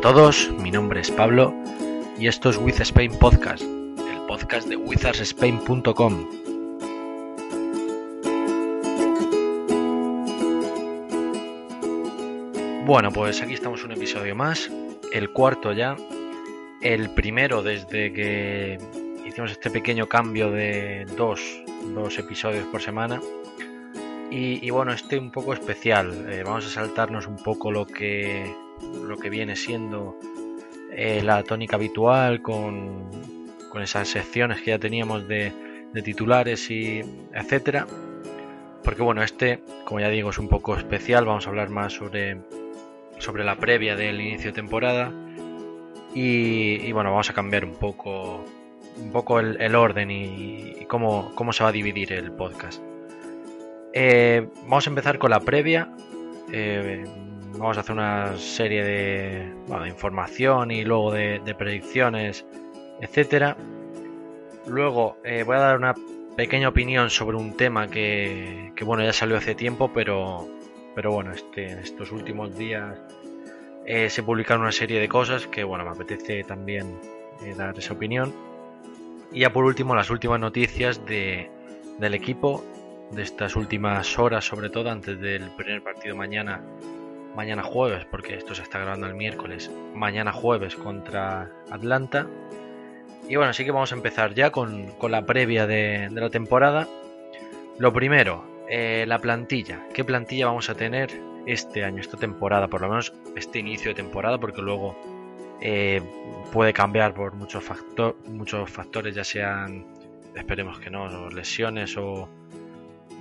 todos, mi nombre es Pablo y esto es With Spain Podcast, el podcast de wizardspain.com. Bueno, pues aquí estamos un episodio más, el cuarto ya, el primero desde que hicimos este pequeño cambio de dos, dos episodios por semana. Y, bueno, este un poco especial. Eh, vamos a saltarnos un poco lo que, lo que viene siendo eh, la tónica habitual con, con, esas secciones que ya teníamos de, de titulares y etcétera. Porque bueno, este, como ya digo, es un poco especial. Vamos a hablar más sobre, sobre la previa del inicio de temporada. Y, bueno, vamos a cambiar un poco, un poco el, orden y, cómo, cómo se va a dividir el podcast. Eh, vamos a empezar con la previa. Eh, vamos a hacer una serie de, información y luego de, predicciones, etcétera. Luego eh, voy a dar una pequeña opinión sobre un tema que, bueno ya salió hace tiempo, pero, pero bueno, este, en estos últimos días se publicaron una serie de cosas que bueno me apetece también dar esa opinión. Y ya por último las últimas noticias de, del equipo de estas últimas horas, sobre todo antes del primer partido mañana, mañana jueves, porque esto se está grabando el miércoles, mañana jueves contra Atlanta. Y bueno, así que vamos a empezar ya con, la previa de, la temporada. Lo primero, eh, la plantilla. ¿Qué plantilla vamos a tener este año, esta temporada? Por lo menos este inicio de temporada, porque luego eh, puede cambiar por muchos, factor, muchos factores, ya sean, esperemos que no, lesiones o,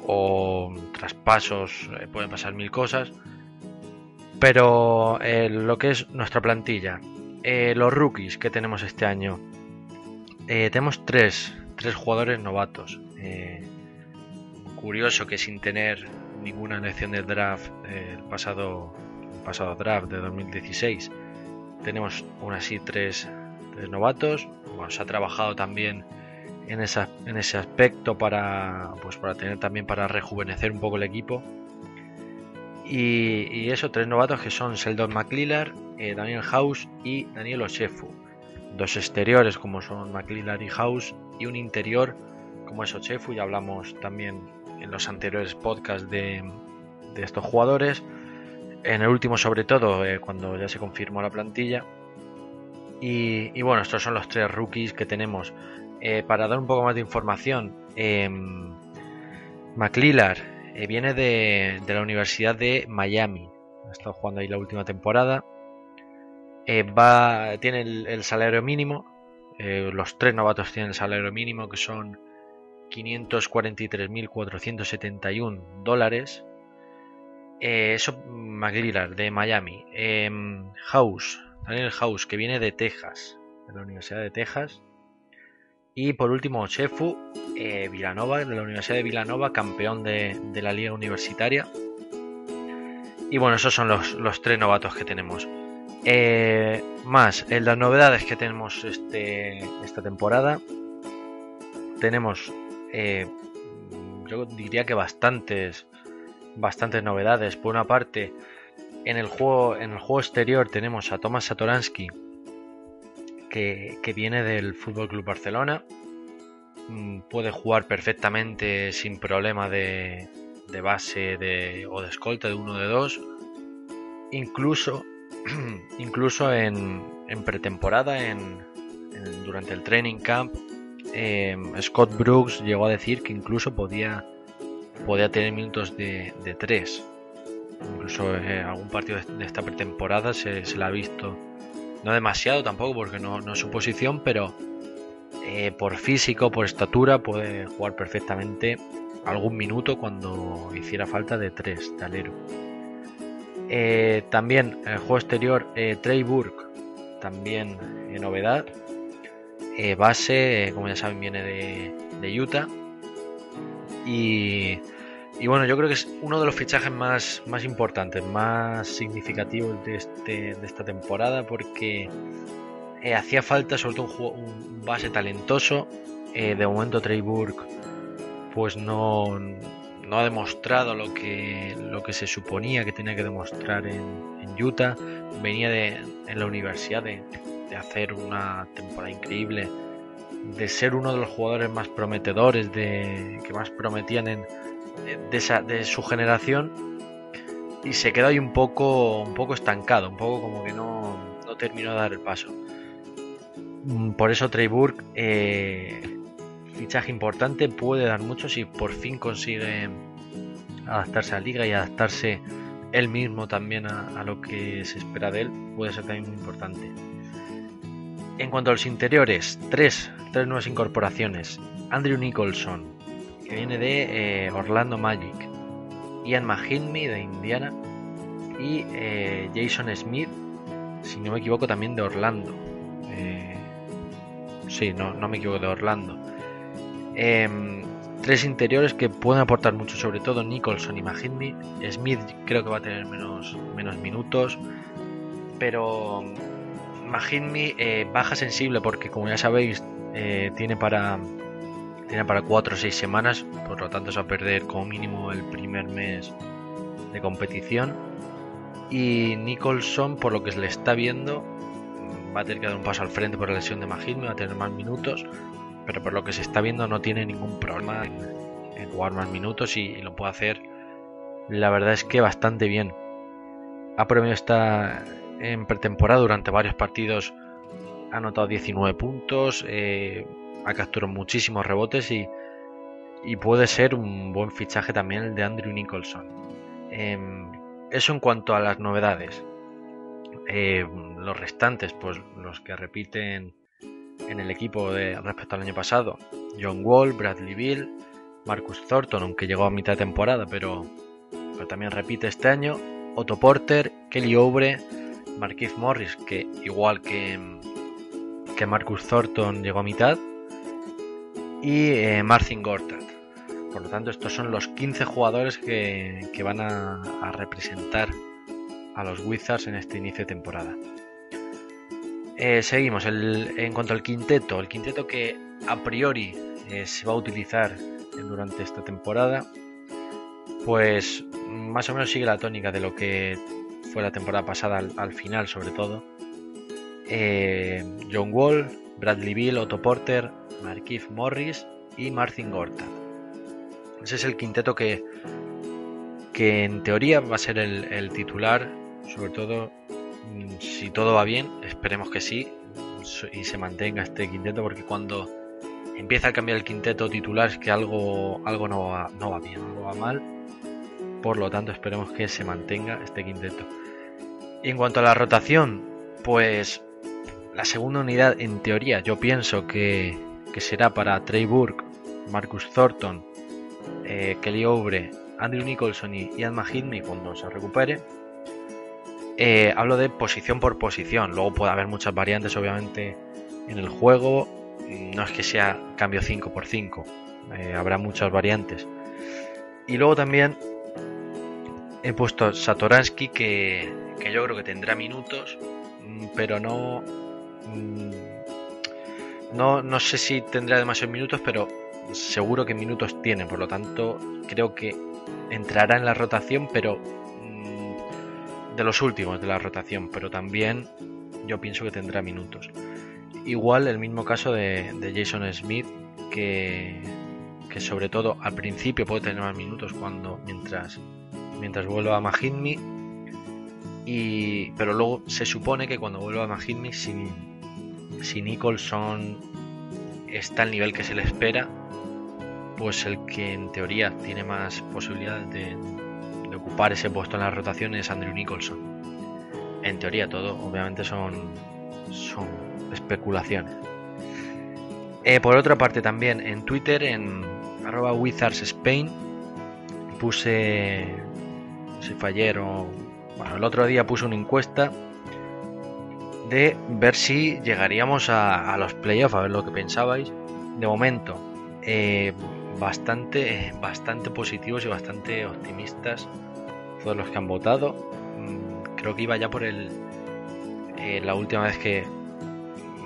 o traspasos, eh, pueden pasar mil cosas. Pero eh, lo que es nuestra plantilla, eh, los rookies que tenemos este año, tenemos tres, tres, jugadores novatos. curioso que sin tener ninguna elección de draft el pasado, pasado draft de 2016, tenemos aún así tres, tres novatos. Bueno, se ha trabajado también en, en ese aspecto para, pues para tener también para rejuvenecer un poco el equipo. Y, y eso, tres novatos que son Sheldon McLillar, eh, Daniel House y Daniel Ochefu. Dos exteriores como son McLillar y House y un interior como es Ochefu. Ya hablamos también en los anteriores podcasts de, estos jugadores. En el último sobre todo, eh, cuando ya se confirmó la plantilla. Y, y, bueno, estos son los tres rookies que tenemos. Eh, para dar un poco más de información, eh, McLillar eh, viene de, la Universidad de Miami. Ha estado jugando ahí la última temporada. Eh, va, tiene el, salario mínimo. los tres novatos tienen el salario mínimo, que son 543.471 dólares. eso, McLillar de Miami. House, Daniel House, que viene de Texas, de la Universidad de Texas. Y por último, Chefu eh, Villanova, de la Universidad de Villanova, campeón de, la liga universitaria. Y bueno, esos son los, tres novatos que tenemos. Eh, más, en las novedades que tenemos este, esta temporada, tenemos, eh, yo diría que bastantes, bastantes novedades. Por una parte, en el juego, en el juego exterior tenemos a Tomás Satoransky, que, viene del Fútbol Club Barcelona. Mm, puede jugar perfectamente sin problema de, base de, o de escolta de uno de dos. Incluso, incluso en, pretemporada, en, durante el training camp, em, Scott Brooks llegó a decir que incluso podía, podía tener minutos de, de tres. Incluso en eh, algún partido de esta pretemporada se, se ha visto no demasiado tampoco porque no, es su posición, pero eh, por físico, por estatura, puede jugar perfectamente algún minuto cuando hiciera falta de tres de alero. Eh, también el juego exterior, eh, Trey Burke, también en novedad. base, como ya saben, viene de, de Utah. Y y bueno, yo creo que es uno de los fichajes más, más importantes, más significativos de, este, de esta temporada porque eh, hacía falta sobre todo un, base talentoso. Eh, de momento Trey Burke pues no, no ha demostrado lo que, lo que se suponía que tenía que demostrar en, Utah. Venía de, en la universidad de, hacer una temporada increíble, de ser uno de los jugadores más prometedores, de, que más prometían en, de, su generación. Y se quedó ahí un poco, un poco estancado, un poco como que no, no terminó de dar el paso. Mm, por eso Trey Burke, eh, fichaje importante, puede dar mucho si por fin consigue adaptarse a la liga y adaptarse él mismo también a, lo que se espera de él, puede ser también muy importante. En cuanto a los interiores, tres, tres nuevas incorporaciones. Andrew Nicholson, que viene de eh, Orlando Magic. Ian Mahinmi de Indiana. Y eh, Jason Smith, si no me equivoco, también de Orlando. Sí, no, no me equivoco, de Orlando. Em, tres interiores que pueden aportar mucho, sobre todo Nicholson y Mahidmi. Smith creo que va a tener menos, menos minutos, pero eh, baja sensible porque, como ya sabéis, eh, tiene para tiene para 4 o 6 semanas, por lo tanto se va a perder como mínimo el primer mes de competición. Y Nicholson, por lo que se le está viendo, va a tener que dar un paso al frente por la lesión de Mahidmi, va a tener más minutos, pero por lo que se está viendo no tiene ningún problema en, jugar más minutos y, lo puede hacer, la verdad es que bastante bien. Ha premio está en pretemporada durante varios partidos, ha anotado 19 puntos, eh, ha capturado muchísimos rebotes y, puede ser un buen fichaje también el de Andrew Nicholson. Em, eso en cuanto a las novedades. Eh, los restantes, pues los que repiten en el equipo respecto al año pasado. John Wall, Bradley Bill, Marcus Thornton, aunque llegó a mitad de temporada, pero, también repite este año. Otto Porter, Kelly Oubre, Marquise Morris, que igual que, que Marcus Thornton llegó a mitad. Y eh, Marcin Gortat. Por lo tanto, estos son los 15 jugadores que, van a representar a los Wizards en este inicio de temporada. Eh, seguimos, en cuanto al quinteto, el quinteto que a priori eh, se va a utilizar durante esta temporada, pues más o menos sigue la tónica de lo que fue la temporada pasada al, final sobre todo. Eh, John Wall, Bradley Bill, Otto Porter, Marquise Morris y Martin Gorta. Ese es el quinteto que, que en teoría va a ser el titular sobre todo mm, si todo va bien, esperemos que sí y se mantenga este quinteto porque cuando empieza a cambiar el quinteto titular es que algo, algo no, va, no va bien, algo va mal. Por lo tanto, esperemos que se mantenga este quinteto. Y en cuanto a la rotación, pues la segunda unidad, en teoría, yo pienso que, será para Trey Burke, Marcus Thornton, eh, Kelly Oubre, Andrew Nicholson y Ian Mahidmi cuando se recupere. Eh, hablo de posición por posición. Luego puede haber muchas variantes, obviamente, en el juego. No es que sea cambio 5 por 5. Eh, habrá muchas variantes. Y luego también he puesto Satoransky, que, que yo creo que tendrá minutos, mm, pero no, mm, no. No sé si tendrá demasiados minutos, pero seguro que minutos tiene. Por lo tanto, creo que entrará en la rotación, pero de los últimos de la rotación, pero también yo pienso que tendrá minutos. Igual el mismo caso de, Jason Smith, que, que, sobre todo al principio puede tener más minutos cuando mientras, mientras vuelva a Mahidmi. Y, pero luego se supone que cuando vuelva a Mahidmi, si, si Nicholson está al nivel que se le espera, pues el que en teoría tiene más posibilidades de, ocupar ese puesto en la rotación es Andrew Nicholson. En teoría todo, obviamente son, son especulaciones. Eh, por otra parte también en Twitter, en arroba Wizards Spain, puse, si fue ayer o bueno, el otro día puse una encuesta de ver si llegaríamos a, los playoffs, a ver lo que pensabais. De momento, eh, bastante, bastante positivos y bastante optimistas todos los que han votado. Mm, creo que iba ya por el eh, la última vez que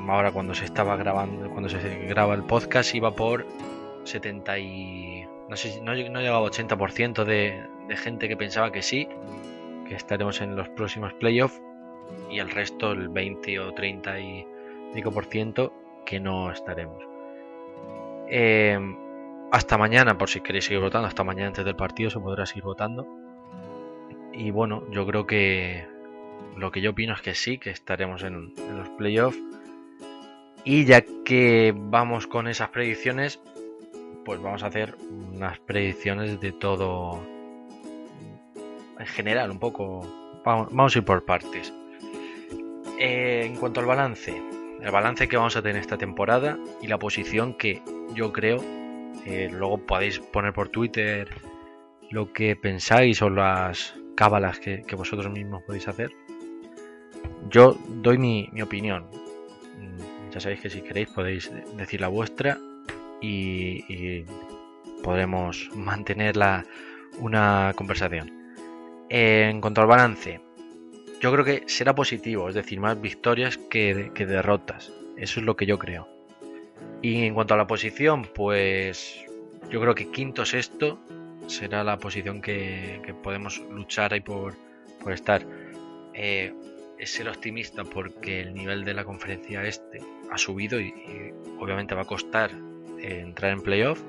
ahora cuando se estaba grabando, cuando se graba el podcast iba por 70 y no sé no, no llegaba 80% de, de gente que pensaba que sí, que estaremos en los próximos playoffs y el resto, el 20 o 30 y pico por ciento, que no estaremos. Eh, hasta mañana, por si queréis seguir votando, hasta mañana antes del partido se podrá seguir votando. Y bueno, yo creo que lo que yo opino es que sí, que estaremos en, los playoffs. Y ya que vamos con esas predicciones, pues vamos a hacer unas predicciones de todo en general, un poco. Vamos, a ir por partes. Eh, en cuanto al balance, el balance que vamos a tener esta temporada y la posición que yo creo, eh, luego podéis poner por Twitter lo que pensáis o las cábalas que, vosotros mismos podéis hacer. Yo doy mi, opinión. Mm, ya sabéis que si queréis podéis decir la vuestra y, podremos mantener una conversación. en cuanto al balance, yo creo que será positivo, es decir, más victorias que, derrotas. Eso es lo que yo creo. Y en cuanto a la posición, pues yo creo que quinto sexto será la posición que, podemos luchar ahí por, estar. Eh, es ser optimista porque el nivel de la conferencia este ha subido y, obviamente va a costar eh, entrar en playoff.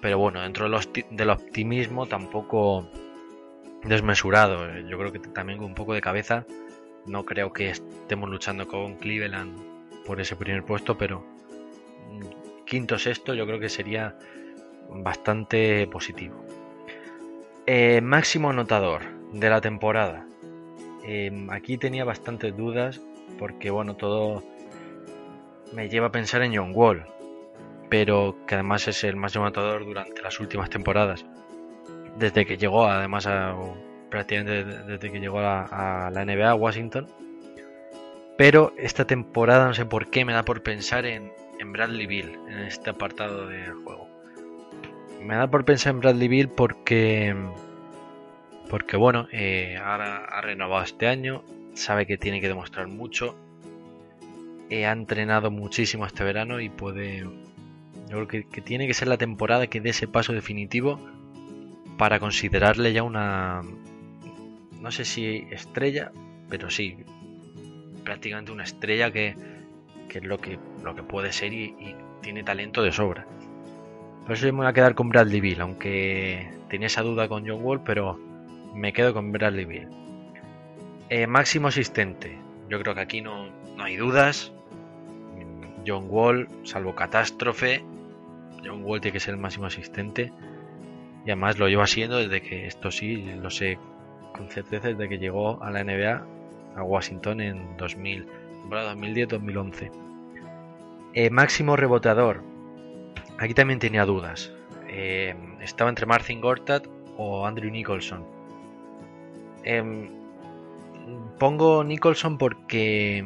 Pero bueno, dentro del optimismo tampoco desmesurado. Yo creo que también con un poco de cabeza. No creo que estemos luchando con Cleveland por ese primer puesto, pero mm, quinto sexto yo creo que sería bastante positivo. Eh, máximo anotador de la temporada. Em, aquí tenía bastantes dudas porque bueno, todo me lleva a pensar en John Wall, pero que además es el máximo anotador durante las últimas temporadas desde que llegó, además, a, prácticamente desde que llegó a, la NBA, a Washington. Pero esta temporada, no sé por qué, me da por pensar en, Bradley Bill, en este apartado del juego. Me da por pensar en Bradley Bill porque, porque bueno, eh, ahora ha renovado este año, sabe que tiene que demostrar mucho, eh, ha entrenado muchísimo este verano y puede, yo creo que tiene que ser la temporada que dé ese paso definitivo para considerarle ya una, no sé si estrella, pero sí, prácticamente una estrella que, es lo que, lo que puede ser y, tiene talento de sobra. Por eso yo me voy a quedar con Bradley Bill, aunque tenía esa duda con John Wall, pero me quedo con Bradley Bill. Eh, máximo asistente, yo creo que aquí no, no hay dudas. John Wall, salvo catástrofe, John Wall tiene que ser el máximo asistente. Y además lo lleva siendo desde que, esto sí, lo sé con certeza, desde que llegó a la NBA a Washington en 2000, 2010-2011. Eh, máximo reboteador. Aquí también tenía dudas. Eh, estaba entre Martin Gortat o Andrew Nicholson. Em, pongo Nicholson porque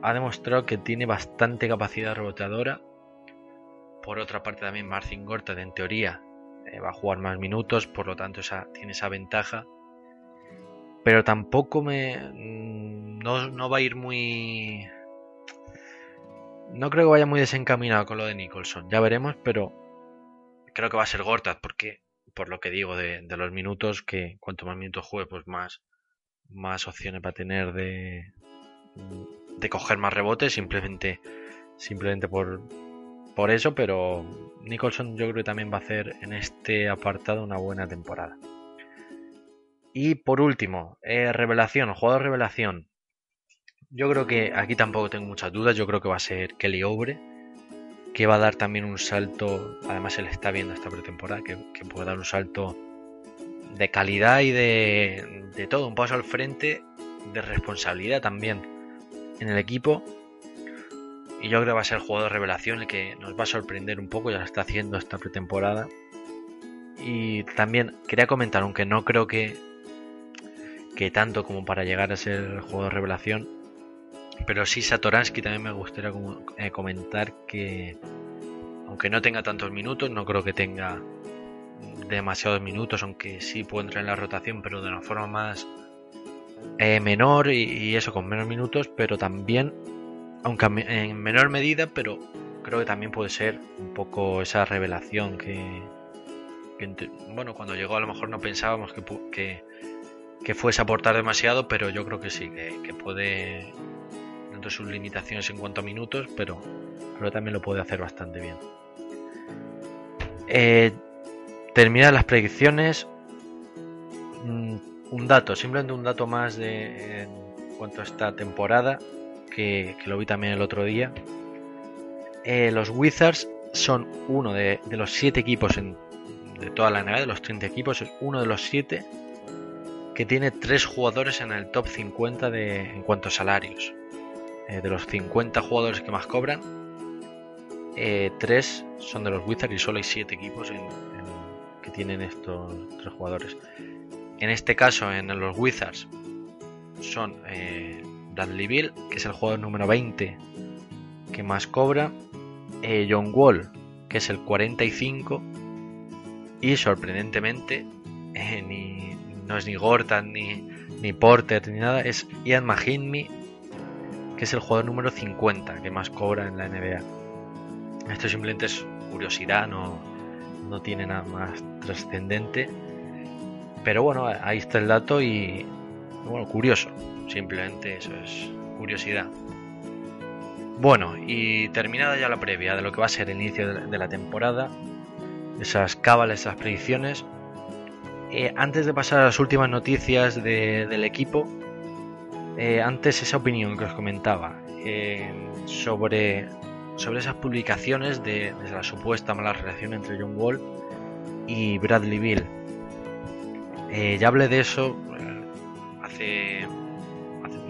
ha demostrado que tiene bastante capacidad reboteadora. Por otra parte también Martin Gortat en teoría eh, va a jugar más minutos, por lo tanto tiene esa ventaja. Pero tampoco me... Mm, no, va a ir muy... No creo que vaya muy desencaminado con lo de Nicholson. Ya veremos, pero creo que va a ser Gortat, porque por lo que digo de, los minutos, que cuanto más minutos juegue, pues más, más opciones va a tener de, de coger más rebotes, simplemente, simplemente por, por eso, pero Nicholson yo creo que también va a hacer en este apartado una buena temporada. Y por último, eh, revelación, jugador revelación. Yo creo que aquí tampoco tengo muchas dudas, yo creo que va a ser Kelly Obre, que va a dar también un salto, además él está viendo esta pretemporada, que, puede dar un salto de calidad y de, de todo, un paso al frente, de responsabilidad también en el equipo y yo creo que va a ser el jugador de revelación el que nos va a sorprender un poco, ya lo está haciendo esta pretemporada. Y también quería comentar, aunque no creo que, que tanto como para llegar a ser el jugador de revelación, pero sí Satoransky también me gustaría eh, comentar que, aunque no tenga tantos minutos, no creo que tenga demasiados minutos, aunque sí puede entrar en la rotación, pero de una forma más eh, menor y, eso con menos minutos, pero también aunque en menor medida, pero creo que también puede ser un poco esa revelación que, bueno, cuando llegó a lo mejor no pensábamos que, que, fuese a aportar demasiado, pero yo creo que sí, que, puede, dentro de sus limitaciones en cuanto a minutos, pero, pero también lo puede hacer bastante bien. Eh, terminar las predicciones. Mm, un dato, simplemente un dato más de, en cuanto a esta temporada, que, lo vi también el otro día. Eh, los Wizards son uno de, los siete equipos en, de toda la NBA, de los 30 equipos, es uno de los siete que tiene tres jugadores en el top 50 de, en cuanto a salarios. Eh, de los 50 jugadores que más cobran, eh, tres son de los Wizards y solo hay siete equipos que tienen estos tres jugadores. En este caso, en los Wizards, son eh, Bradley Bill, que es el jugador número 20 que más cobra, John Wall, que es el 45, y sorprendentemente, eh, ni, no es ni Gortan, ni, ni Porter, ni nada, es Ian Mahinmi, que es el jugador número 50 que más cobra en la NBA. Esto simplemente es curiosidad, no, no tiene nada más trascendente. Pero bueno, ahí está el dato y bueno, curioso. Simplemente eso es curiosidad. Bueno, y terminada ya la previa de lo que va a ser el inicio de la temporada, esas cábalas, esas predicciones. Eh, antes de pasar a las últimas noticias del equipo, eh, antes esa opinión que os comentaba eh, sobre, sobre esas publicaciones de, la supuesta mala relación entre John Wall y Bradley Bill. ya hablé de eso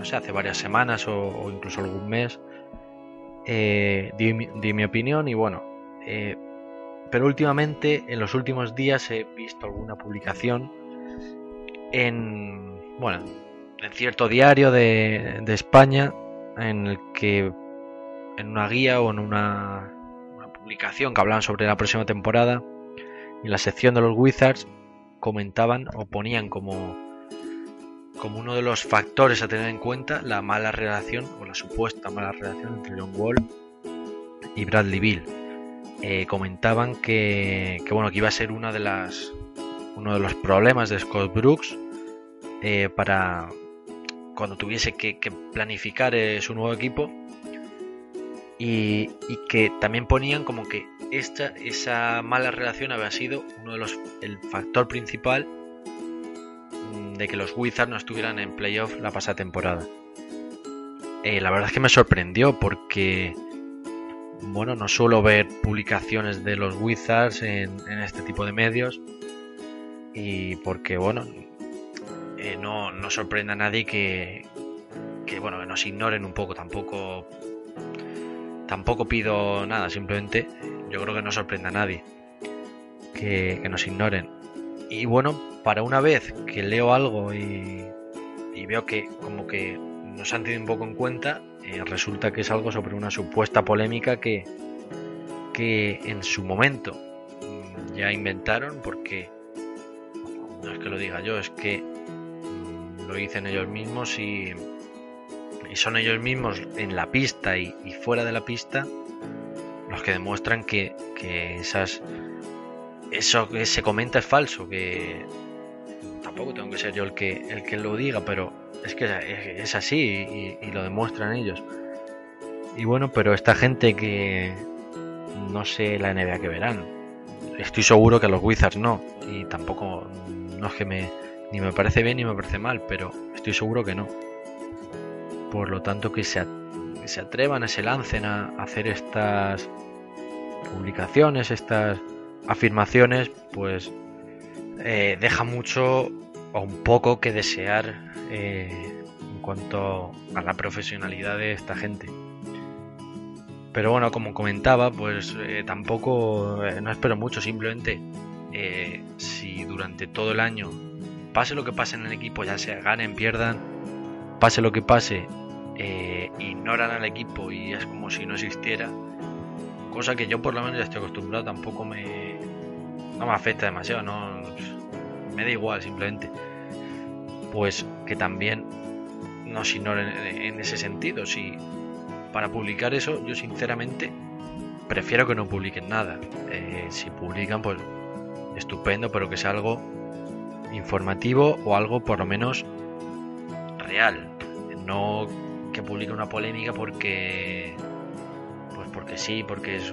no sé, hace varias semanas o, incluso algún mes. Di, di, mi opinión y bueno, pero últimamente, en los últimos días, he visto alguna publicación en, bueno, en cierto diario de, España en el que en una guía o en una, publicación que hablaban sobre la próxima temporada, en la sección de los Wizards comentaban o ponían como, como uno de los factores a tener en cuenta la mala relación o la supuesta mala relación entre John Wall y Bradley Bill. Eh, comentaban que, bueno, que iba a ser una de las, uno de los problemas de Scott Brooks eh, para cuando tuviese que, planificar eh, su nuevo equipo y, que también ponían como que esta, esa mala relación había sido uno de los el factor principal de que los Wizards no estuvieran en playoff la pasada temporada. la verdad es que me sorprendió porque bueno, no suelo ver publicaciones de los Wizards en, este tipo de medios y porque, bueno, eh, no, no, sorprende a nadie que, que, bueno, que nos ignoren un poco, tampoco, tampoco pido nada, simplemente yo creo que no sorprende a nadie que, nos ignoren. Y bueno, para una vez que leo algo y, y veo que como que nos han tenido un poco en cuenta, eh, resulta que es algo sobre una supuesta polémica que, que en su momento mm, ya inventaron porque no es que lo diga yo, es que mm, lo dicen ellos mismos y, y, son ellos mismos en la pista y, fuera de la pista los que demuestran que, que esas eso que se comenta es falso, que tampoco tengo que ser yo el que el que lo diga, pero es que es así y, lo demuestran ellos. Y bueno, pero esta gente que no sé la NBA que verán. Estoy seguro que los Wizards no. Y tampoco, no es que me, ni me parece bien ni me parece mal, pero estoy seguro que no. Por lo tanto, que se, se atrevan, se lancen a hacer estas publicaciones, estas afirmaciones, pues eh, deja mucho o un poco que desear eh, en cuanto a la profesionalidad de esta gente. Pero bueno, como comentaba, pues eh, tampoco no espero mucho, simplemente si durante todo el año, pase lo que pase en el equipo, ya sea ganen, pierdan, pase lo que pase, ignoran al equipo y es como si no existiera, cosa que yo por lo menos ya estoy acostumbrado, tampoco me, no me afecta demasiado, no, me da igual simplemente pues que también nos ignoren en ese sentido. Si para publicar eso, yo sinceramente prefiero que no publiquen nada. Eh, si publican, pues estupendo, pero que sea algo informativo o algo por lo menos real. No que publique una polémica porque pues porque sí, porque es,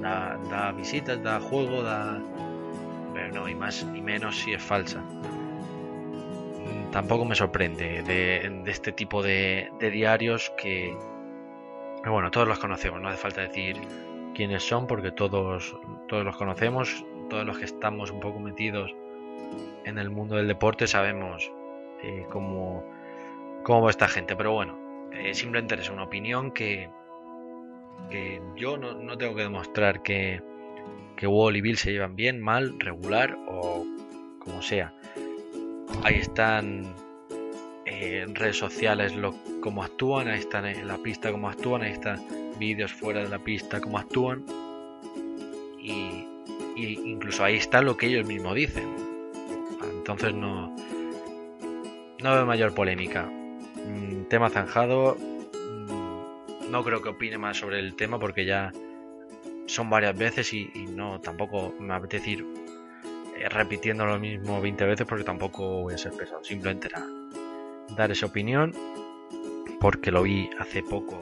da, visitas, da juego, da pero no, y más y menos si es falsa. Mm, tampoco me sorprende de, este tipo de, de diarios que, bueno, todos los conocemos, no hace falta decir quiénes son porque todos, todos los conocemos, todos los que estamos un poco metidos en el mundo del deporte sabemos eh, cómo, cómo va esta gente. Pero bueno, eh, simplemente es una opinión que, que yo no, tengo que demostrar que, que Wall y Bill se llevan bien, mal, regular o como sea. Ahí están eh, en redes sociales lo, cómo actúan, ahí están en la pista cómo actúan, ahí están vídeos fuera de la pista cómo actúan. Y, incluso ahí está lo que ellos mismos dicen. Entonces no, no veo mayor polémica. Mm, tema zanjado. No creo que opine más sobre el tema porque ya son varias veces y, no tampoco me apetece ir eh, repitiendo lo mismo 20 veces porque tampoco voy a ser pesado. Simplemente era dar esa opinión porque lo vi hace poco.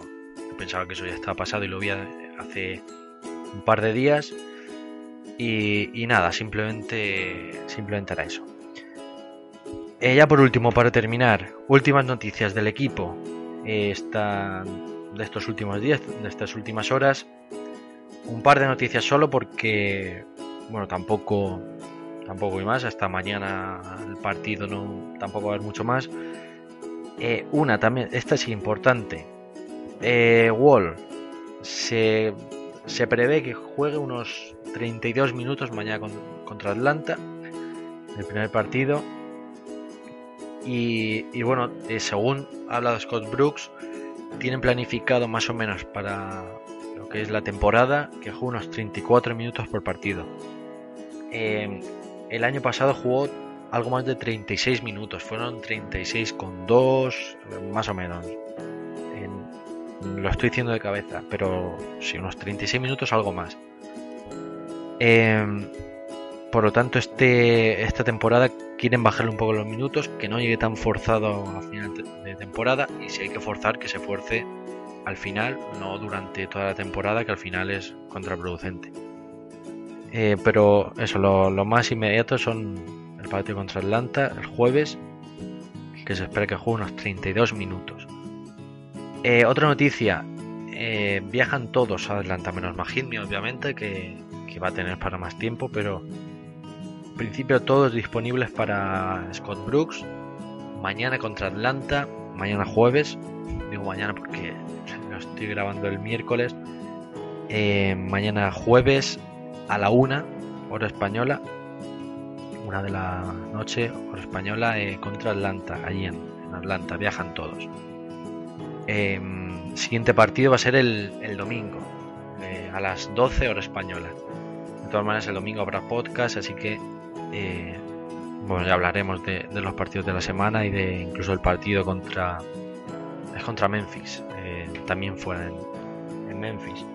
Pensaba que eso ya estaba pasado y lo vi hace un par de días. Y, nada, simplemente, simplemente era eso. Eh, ya por último, para terminar, últimas noticias del equipo. Eh, de estos últimos días, de estas últimas horas. Un par de noticias solo porque, bueno, tampoco, tampoco hay más. Hasta mañana el partido no, tampoco va a haber mucho más. Eh, una también, esta es importante. Eh, Wall se, se, prevé que juegue unos 32 minutos mañana contra Atlanta, el primer partido. Y, bueno, eh, según ha hablado Scott Brooks, tienen planificado más o menos para lo que es la temporada que juegue unos 34 minutos por partido. el año pasado jugó algo más de 36 minutos, fueron 36 con 2, más o menos. lo estoy diciendo de cabeza, pero sí, unos 36 minutos, algo más. Em, por lo tanto, este, esta temporada quieren bajarle un poco los minutos, que no llegue tan forzado a final de temporada y si hay que forzar, que se fuerce al final, no durante toda la temporada, que al final es contraproducente. Eh, pero eso, lo, más inmediato son partido contra Atlanta el jueves, que se espera que juegue unos 32 minutos. Eh, otra noticia, eh, viajan todos a Atlanta, menos Mahidmi obviamente, que, va a tener para más tiempo, pero principio todos disponibles para Scott Brooks. Mañana contra Atlanta, mañana jueves, digo mañana porque lo estoy grabando el miércoles. Eh, mañana jueves a la una, hora española, una de la noche, hora española, eh, contra Atlanta, allí en, Atlanta, viajan todos. Em, siguiente partido va a ser el, domingo, eh, a las 12 hora española. De todas maneras, el domingo habrá podcast, así que eh, bueno, ya hablaremos de, los partidos de la semana y de incluso el partido contra es contra Memphis, también fuera en Memphis.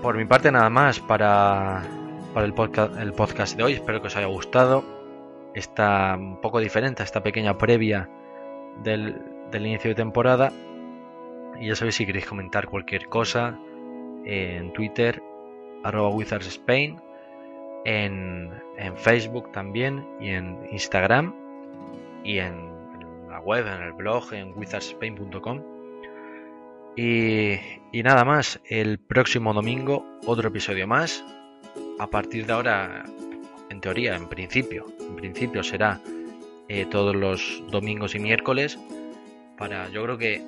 por mi parte nada más para para el podcast, el podcast de hoy. Espero que os haya gustado. Está un poco diferente a esta pequeña previa del, inicio de temporada. Y ya sabéis si queréis comentar cualquier cosa en Twitter, arroba Wizards Spain, en, Facebook también y en Instagram y en, la web, en el blog, en wizardspain.com. Y, y nada más, el próximo domingo otro episodio más a partir de ahora, en teoría, en principio, en principio será eh, todos los domingos y miércoles. Para, yo creo que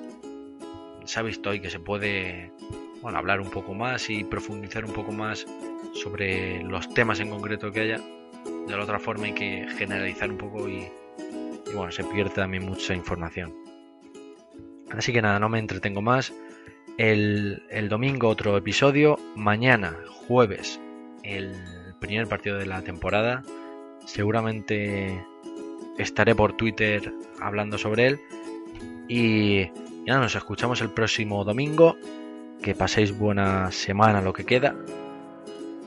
se ha visto hoy que se puede bueno, hablar un poco más y profundizar un poco más sobre los temas en concreto que haya. De la otra forma hay que generalizar un poco y, bueno, se pierde también mucha información. Así que nada, no me entretengo más. El, el, domingo otro episodio. Mañana, jueves, el primer partido de la temporada. Seguramente estaré por Twitter hablando sobre él. Y ya nos escuchamos el próximo domingo. Que paséis buena semana lo que queda.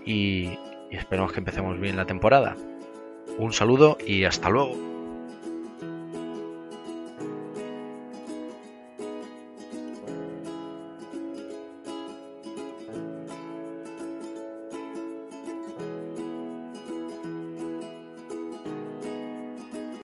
Y, y esperemos que empecemos bien la temporada. Un saludo y hasta luego.